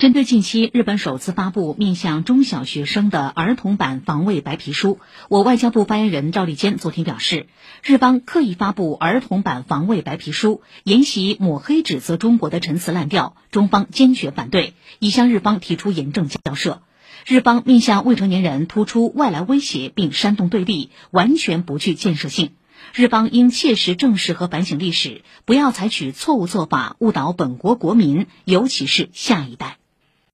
针对近期日本首次发布面向中小学生的儿童版防卫白皮书我外交部发言人赵立坚昨天表示日方刻意发布儿童版防卫白皮书沿袭抹黑指责中国的陈词滥调中方坚决反对已向日方提出严正交涉。日方面向未成年人突出外来威胁并煽动对立完全不具建设性。日方应切实正视和反省历史不要采取错误做法误导本国国民尤其是下一代。